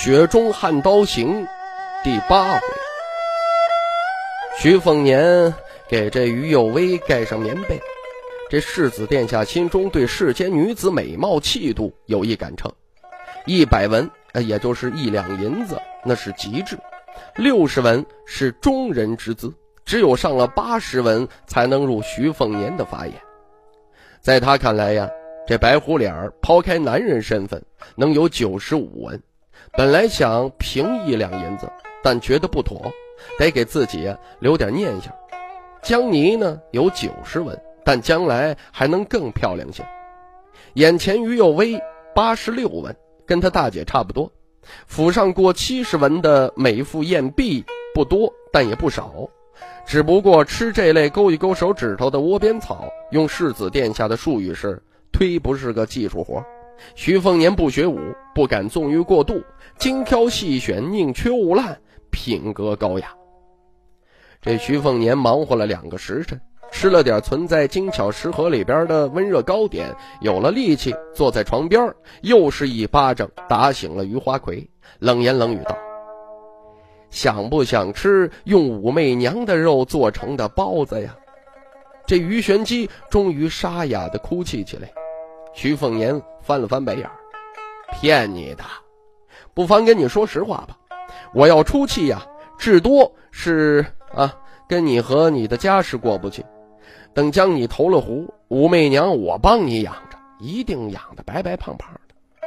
雪中悍刀行》第八回，徐凤年给这于有为盖上棉被。这世子殿下心中对世间女子美貌气度有一杆秤，一百文，也就是一两银子，那是极致；六十文是中人之资，只有上了八十文，才能入徐凤年的法眼。在他看来呀，这白虎脸儿抛开男人身份，能有九十五文。本来想平一两银子，但觉得不妥，得给自己留点念想。江泥呢有九十文，但将来还能更漂亮些。眼前于有威八十六文，跟他大姐差不多。府上过七十文的美妇艳婢不多，但也不少。只不过吃这类勾一勾手指头的窝边草，用世子殿下的术语是，忒不是个技术活。徐凤年不学武，不敢纵欲过度，精挑细选，宁缺毋滥，品格高雅。这徐凤年忙活了两个时辰，吃了点存在精巧食盒里边的温热糕点，有了力气，坐在床边，又是一巴掌打醒了余花魁，冷言冷语道：“想不想吃用武媚娘的肉做成的包子呀？”这于玄机终于沙哑的哭泣起来。徐凤年翻了翻白眼骗你的，不妨跟你说实话吧。我要出气呀，至多是啊，跟你和你的家事过不去。等将你投了湖，武媚娘我帮你养着，一定养的白白胖胖的。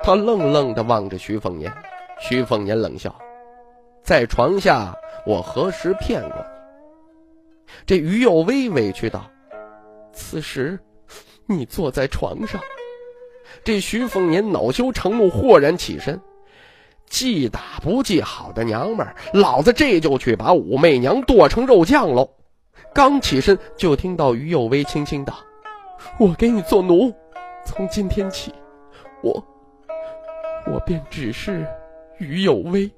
他愣愣地望着徐凤年，徐凤年冷笑：“在床下，我何时骗过你？”这于有微委屈道：“此时。”你坐在床上，这徐凤年恼羞成怒，豁然起身，记打不记好的娘们儿，老子这就去把武媚娘剁成肉酱喽！刚起身，就听到于有为轻轻道：“我给你做奴，从今天起，我我便只是于有为。”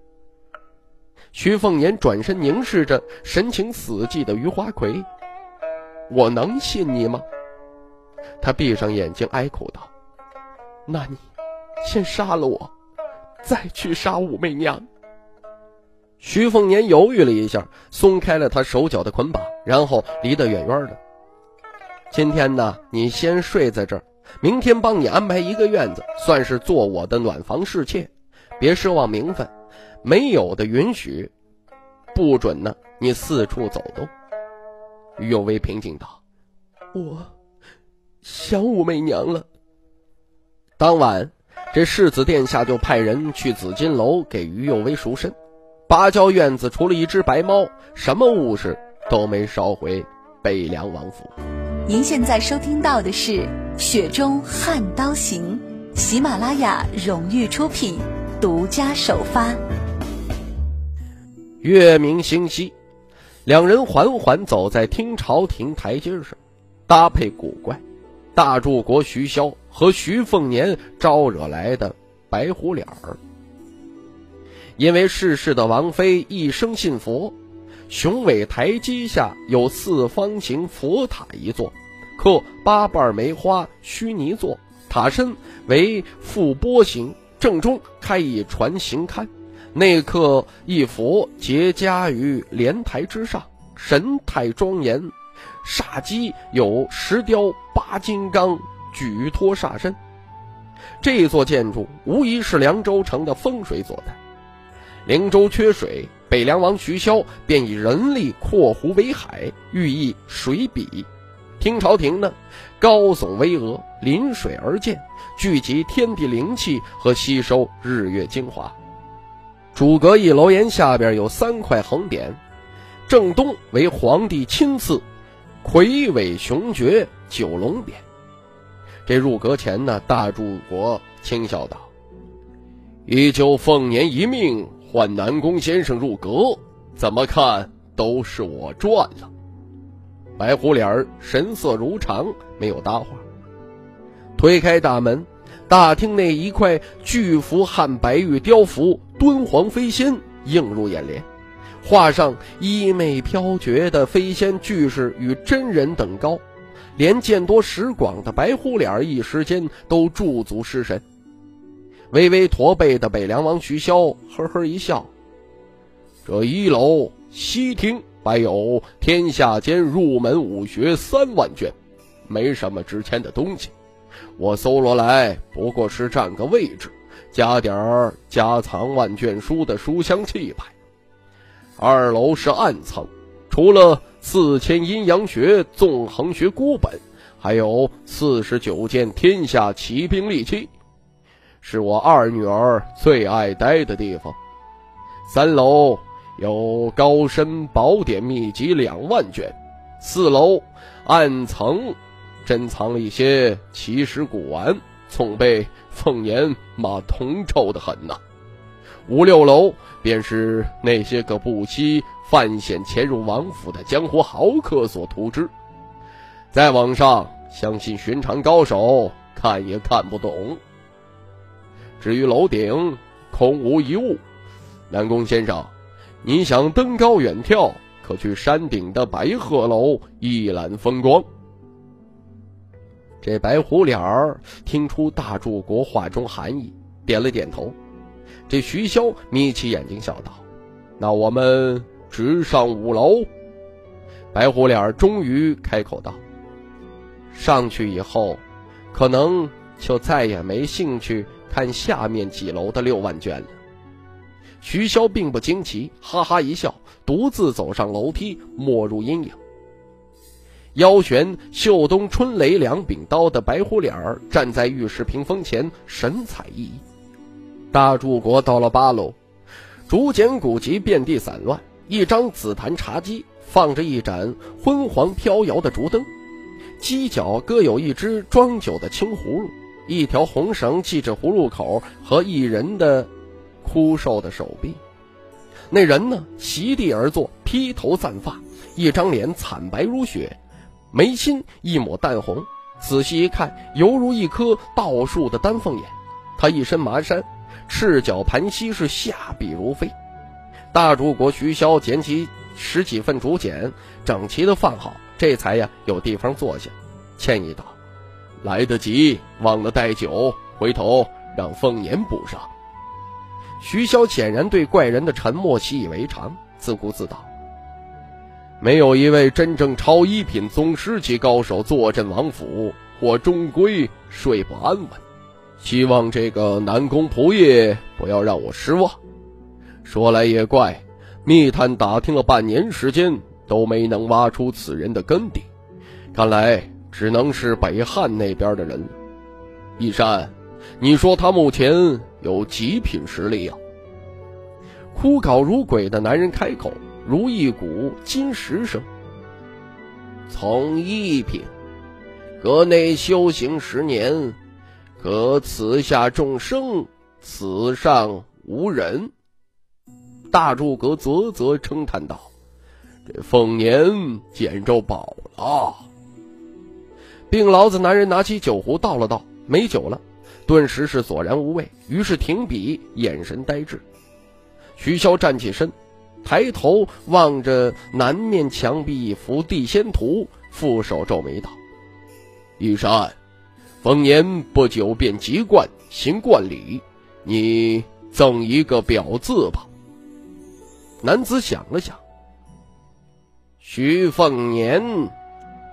徐凤年转身凝视着神情死寂的余花魁：“我能信你吗？”他闭上眼睛，哀哭道：“那你先杀了我，再去杀武媚娘。”徐凤年犹豫了一下，松开了他手脚的捆绑，然后离得远远的。今天呢，你先睡在这儿，明天帮你安排一个院子，算是做我的暖房侍妾。别奢望名分，没有的允许，不准呢，你四处走动。于有为平静道：“我。”想武媚娘了。当晚，这世子殿下就派人去紫金楼给于右威赎身。芭蕉院子除了一只白猫，什么物事都没捎回北凉王府。您现在收听到的是《雪中悍刀行》，喜马拉雅荣誉出品，独家首发。月明星稀，两人缓缓走在听朝廷台阶上，搭配古怪。大柱国徐骁和徐凤年招惹来的白虎脸儿，因为逝世的王妃一生信佛，雄伟台基下有四方形佛塔一座，刻八瓣梅花须弥座，塔身为覆钵形，正中开一船形龛，内刻一佛结跏于莲台之上，神态庄严。煞机有石雕八金刚举托煞身，这座建筑无疑是凉州城的风水所在。灵州缺水，北凉王徐骁便以人力扩湖为海，寓意水比。听朝廷呢，高耸巍峨，临水而建，聚集天地灵气和吸收日月精华。主阁一楼檐下边有三块横匾，正东为皇帝亲赐。魁伟雄绝九龙匾。这入阁前呢，大柱国轻笑道：“依旧凤年一命换南宫先生入阁，怎么看都是我赚了。白虎脸儿神色如常，没有搭话。推开大门，大厅内一块巨幅汉白玉雕幅“敦煌飞仙”映入眼帘，画上衣袂飘绝的飞仙巨士与真人等高。连见多识广的白虎脸一时间都驻足失神。微微驼背的北凉王徐骁呵呵一笑：“这一楼西厅摆有天下间入门武学三万卷，没什么值钱的东西。我搜罗来不过是占个位置，加点儿家藏万卷书的书香气派。二楼是暗层，除了……”四千阴阳学、纵横学孤本，还有四十九件天下奇兵利器，是我二女儿最爱待的地方。三楼有高深宝典秘籍两万卷，四楼暗层珍藏了一些奇石古玩，总被凤年骂铜臭的很呐。五六楼便是那些个不惜。犯险潜入王府的江湖豪客所图之，再往上相信寻常高手看也看不懂。至于楼顶，空无一物。南宫先生，你想登高远眺，可去山顶的白鹤楼一览风光。这白虎脸儿听出大柱国话中含义，点了点头。这徐骁眯起眼睛笑道：“那我们。”直上五楼，白虎脸终于开口道：“上去以后，可能就再也没兴趣看下面几楼的六万卷了。”徐骁并不惊奇，哈哈一笑，独自走上楼梯，没入阴影。腰悬绣东春雷两柄刀的白虎脸儿站在玉石屏风前，神采奕奕。大柱国到了八楼，竹简古籍遍地散乱。一张紫檀茶几放着一盏昏黄飘摇的烛灯，犄角搁有一只装酒的青葫芦，一条红绳系着葫芦口和一人的枯瘦的手臂。那人呢，席地而坐，披头散发，一张脸惨白如雪，眉心一抹淡红，仔细一看，犹如一颗倒竖的丹凤眼。他一身麻衫，赤脚盘膝，是下笔如飞。大柱国徐骁捡起十几份竹简，整齐的放好，这才呀有地方坐下，歉意道：“来得及，忘了带酒，回头让凤年补上。”徐骁显然对怪人的沉默习以为常，自顾自道：“没有一位真正超一品宗师级高手坐镇王府，我终归睡不安稳。希望这个南宫仆爷不要让我失望。”说来也怪，密探打听了半年时间，都没能挖出此人的根底，看来只能是北汉那边的人。一山，你说他目前有几品实力啊？枯槁如鬼的男人开口，如一股金石声。从一品，阁内修行十年，可此下众生，此上无人。大柱阁啧啧称叹道：“这凤年捡着宝了。”病痨子男人拿起酒壶倒了倒，没酒了，顿时是索然无味，于是停笔，眼神呆滞。徐骁站起身，抬头望着南面墙壁一幅地仙图，负手皱眉道：“玉山，凤年不久便籍贯，行冠礼，你赠一个表字吧。”男子想了想，徐凤年，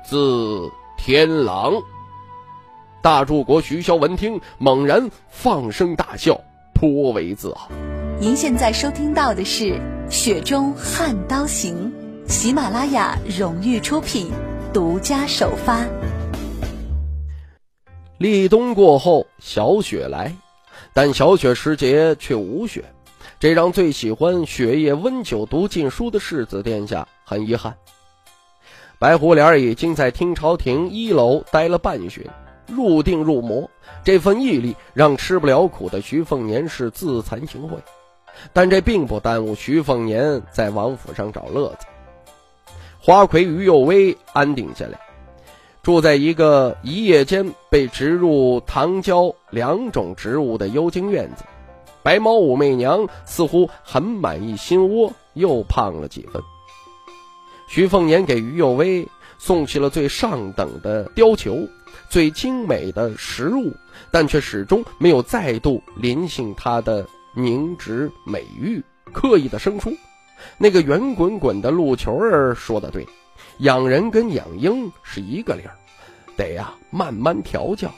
字天狼。大柱国徐骁闻听，猛然放声大笑，颇为自豪。您现在收听到的是《雪中悍刀行》，喜马拉雅荣誉出品，独家首发。立冬过后，小雪来，但小雪时节却无雪。这让最喜欢雪夜温酒读禁书的世子殿下很遗憾。白狐脸已经在听朝廷一楼待了半旬，入定入魔。这份毅力让吃不了苦的徐凤年是自惭形秽，但这并不耽误徐凤年在王府上找乐子。花魁于幼薇安定下来，住在一个一夜间被植入糖胶两种植物的幽静院子。白毛武媚娘似乎很满意新窝，又胖了几分。徐凤年给于幼薇送去了最上等的貂裘、最精美的食物，但却始终没有再度临幸她的凝脂美玉，刻意的生疏。那个圆滚滚的鹿球儿说的对，养人跟养鹰是一个理儿，得呀慢慢调教，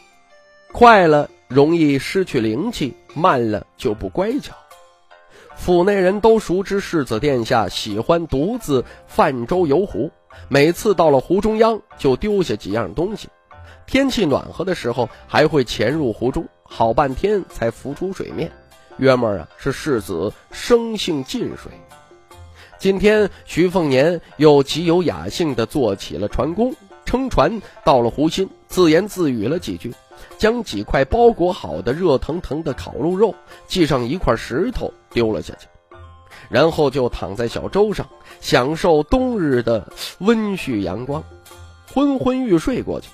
快了。容易失去灵气，慢了就不乖巧。府内人都熟知世子殿下喜欢独自泛舟游湖，每次到了湖中央就丢下几样东西。天气暖和的时候，还会潜入湖中，好半天才浮出水面。约莫啊是世子生性近水。今天徐凤年又极有雅兴地做起了船工，撑船到了湖心，自言自语了几句。将几块包裹好的热腾腾的烤鹿肉系上一块石头丢了下去，然后就躺在小舟上享受冬日的温煦阳光，昏昏欲睡过去。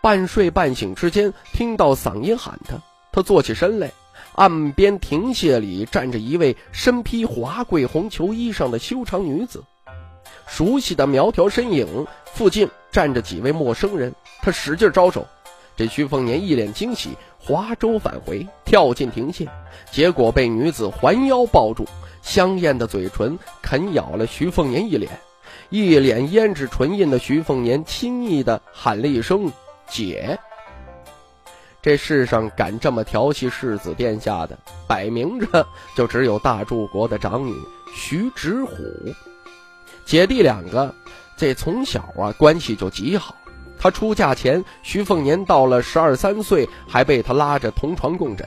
半睡半醒之间，听到嗓音喊他，他坐起身来，岸边亭榭里站着一位身披华贵红裘衣裳的修长女子，熟悉的苗条身影。附近站着几位陌生人，他使劲招手。这徐凤年一脸惊喜，划舟返回，跳进亭榭，结果被女子环腰抱住，香艳的嘴唇啃咬了徐凤年一脸，一脸胭脂唇印的徐凤年轻易地喊了一声“姐”。这世上敢这么调戏世子殿下的，摆明着 就只有大柱国的长女徐芷虎。姐弟两个，这从小啊关系就极好。他出嫁前，徐凤年到了十二三岁，还被他拉着同床共枕。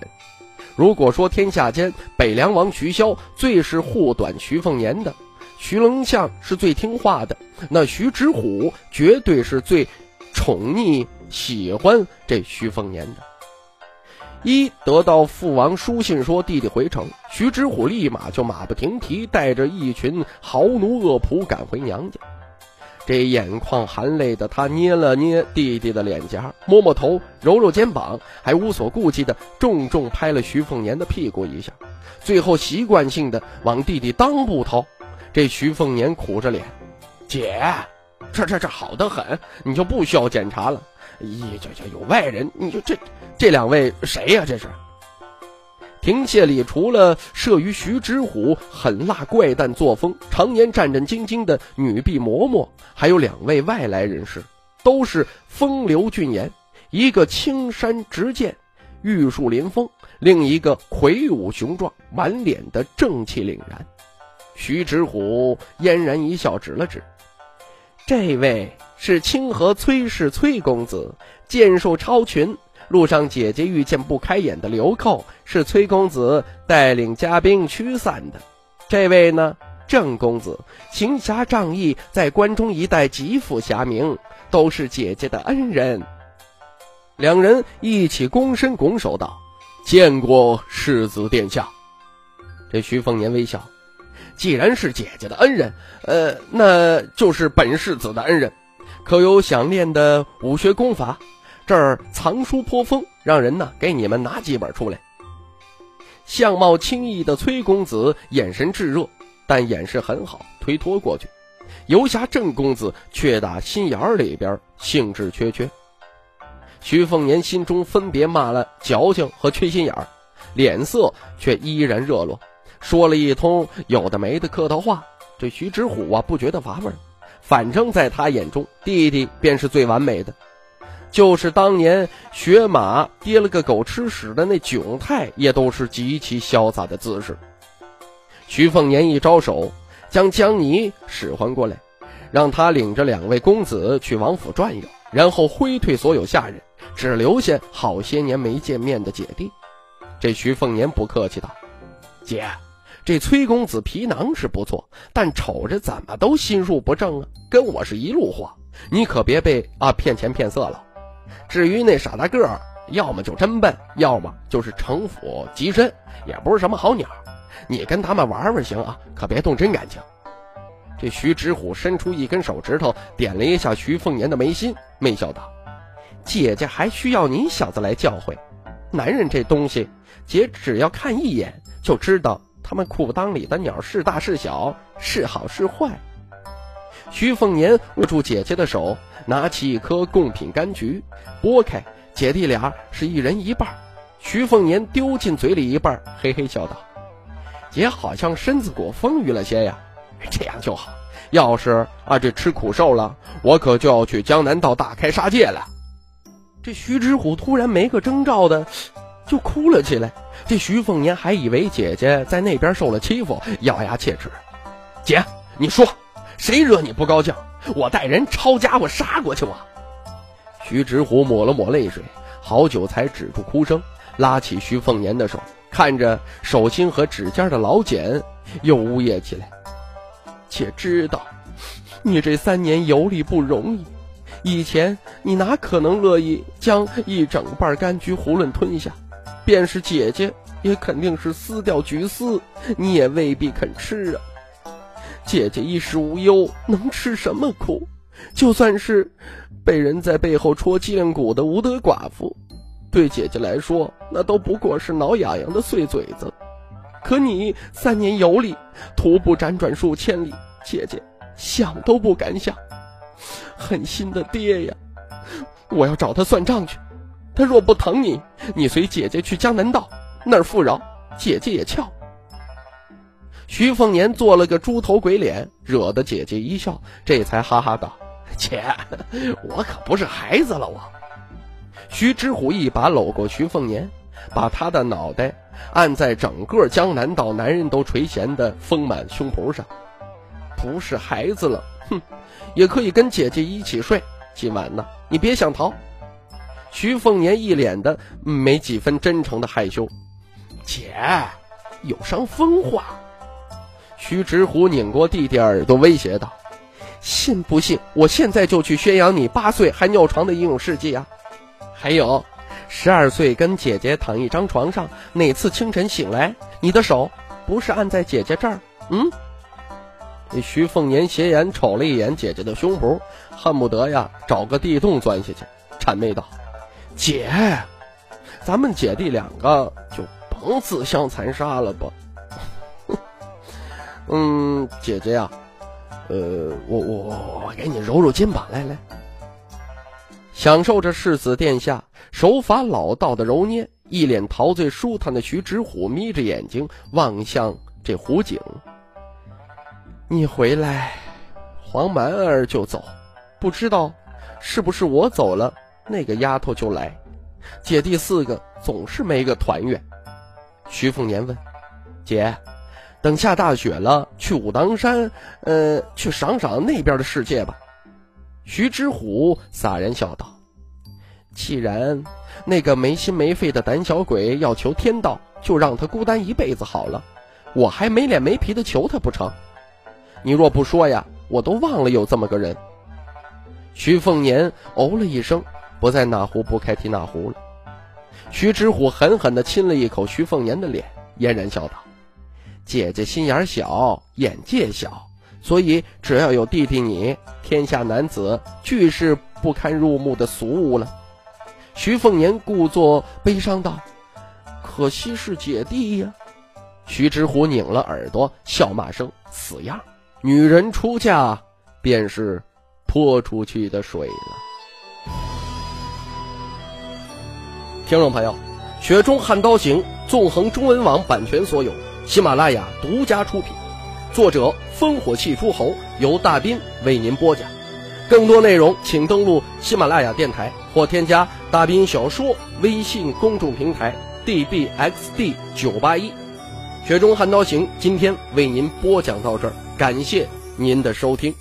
如果说天下间北凉王徐骁最是护短徐凤年的，徐龙相是最听话的，那徐知虎绝对是最宠溺喜欢这徐凤年的。一得到父王书信说弟弟回城，徐知虎立马就马不停蹄带着一群豪奴恶仆赶回娘家。这眼眶含泪的他捏了捏弟弟的脸颊，摸摸头，揉揉肩膀，还无所顾忌的重重拍了徐凤年的屁股一下，最后习惯性的往弟弟裆部掏。这徐凤年苦着脸：“姐，这这这好的很，你就不需要检查了。咦，这这有外人，你就这这两位谁呀？这是？”亭榭里除了摄于徐知虎狠辣怪诞作风、常年战战兢兢的女婢嬷嬷，还有两位外来人士，都是风流俊颜。一个青山直剑、玉树临风；另一个魁梧雄壮、满脸的正气凛然。徐知虎嫣然一笑，指了指：“这位是清河崔氏崔公子，剑术超群。”路上，姐姐遇见不开眼的流寇，是崔公子带领家兵驱散的。这位呢，郑公子行侠仗义，在关中一带极负侠名，都是姐姐的恩人。两人一起躬身拱手道：“见过世子殿下。”这徐凤年微笑：“既然是姐姐的恩人，呃，那就是本世子的恩人。可有想练的武学功法？”这儿藏书颇丰，让人呢给你们拿几本出来。相貌清逸的崔公子眼神炙热，但掩饰很好，推脱过去。游侠郑公子却打心眼里边兴致缺缺。徐凤年心中分别骂了矫情和缺心眼儿，脸色却依然热络，说了一通有的没的客套话。这徐知虎啊不觉得乏味，反正在他眼中，弟弟便是最完美的。就是当年学马跌了个狗吃屎的那窘态，也都是极其潇洒的姿势。徐凤年一招手，将江泥使唤过来，让他领着两位公子去王府转悠，然后挥退所有下人，只留下好些年没见面的姐弟。这徐凤年不客气道：“姐，这崔公子皮囊是不错，但瞅着怎么都心术不正啊，跟我是一路货，你可别被啊骗钱骗色了。”至于那傻大个儿，要么就真笨，要么就是城府极深，也不是什么好鸟。你跟他们玩玩行啊，可别动真感情。这徐知虎伸出一根手指头，点了一下徐凤年的眉心，媚笑道：“姐姐还需要你小子来教诲？男人这东西，姐只要看一眼就知道他们裤裆里的鸟是大是小，是好是坏。”徐凤年握住姐姐的手，拿起一颗贡品柑橘，剥开，姐弟俩是一人一半。徐凤年丢进嘴里一半，嘿嘿笑道：“姐好像身子骨丰腴了些呀。”这样就好。要是啊，这吃苦受了，我可就要去江南道大开杀戒了。这徐知虎突然没个征兆的，就哭了起来。这徐凤年还以为姐姐在那边受了欺负，咬牙切齿：“姐，你说谁惹你不高兴？我带人抄家伙杀过去我。”徐直虎抹了抹泪水，好久才止住哭声，拉起徐凤年的手，看着手心和指尖的老茧，又呜咽起来。且知道，你这三年游历不容易。以前你哪可能乐意将一整瓣柑橘囫囵吞下？便是姐姐，也肯定是撕掉橘丝，你也未必肯吃啊。姐姐衣食无忧，能吃什么苦？就算是被人在背后戳脊梁骨的无德寡妇，对姐姐来说，那都不过是挠痒痒的碎嘴子。可你三年游历，徒步辗转数千里，姐姐想都不敢想。狠心的爹呀！我要找他算账去。他若不疼你，你随姐姐去江南道那儿富饶，姐姐也俏。徐凤年做了个猪头鬼脸，惹得姐姐一笑，这才哈哈道：“姐，我可不是孩子了。”我。徐知虎一把搂过徐凤年，把他的脑袋。按在整个江南道男人都垂涎的丰满胸脯上，不是孩子了，哼，也可以跟姐姐一起睡。今晚呢，你别想逃。徐凤年一脸的没几分真诚的害羞，姐，有伤风化。徐直虎拧过弟弟耳朵，威胁道：“信不信我现在就去宣扬你八岁还尿床的英勇事迹啊？还有。”十二岁跟姐姐躺一张床上，哪次清晨醒来，你的手不是按在姐姐这儿？嗯？徐凤年斜眼瞅了一眼姐姐的胸脯，恨不得呀找个地洞钻下去，谄媚道：“姐，咱们姐弟两个就甭自相残杀了吧。”嗯，姐姐呀，呃，我我我我给你揉揉肩膀，来来。享受着世子殿下手法老道的揉捏，一脸陶醉舒坦的徐直虎眯着眼睛望向这湖景。你回来，黄蛮儿就走，不知道是不是我走了，那个丫头就来，姐弟四个总是没个团圆。徐凤年问：“姐，等下大雪了，去武当山，呃，去赏赏那边的世界吧。”徐知虎洒然笑道：“既然那个没心没肺的胆小鬼要求天道，就让他孤单一辈子好了。我还没脸没皮的求他不成？你若不说呀，我都忘了有这么个人。”徐凤年哦了一声，不再哪壶不开提哪壶了。徐知虎狠狠地亲了一口徐凤年的脸，嫣然笑道：“姐姐心眼小，眼界小。”所以，只要有弟弟你，天下男子俱是不堪入目的俗物了。徐凤年故作悲伤道：“可惜是姐弟呀。”徐知虎拧了耳朵，笑骂声：“死样！女人出嫁，便是泼出去的水了。”听众朋友，《雪中悍刀行》纵横中文网版权所有，喜马拉雅独家出品。作者烽火戏诸侯由大斌为您播讲，更多内容请登录喜马拉雅电台或添加大斌小说微信公众平台 dbxd 九八一。雪中悍刀行今天为您播讲到这儿，感谢您的收听。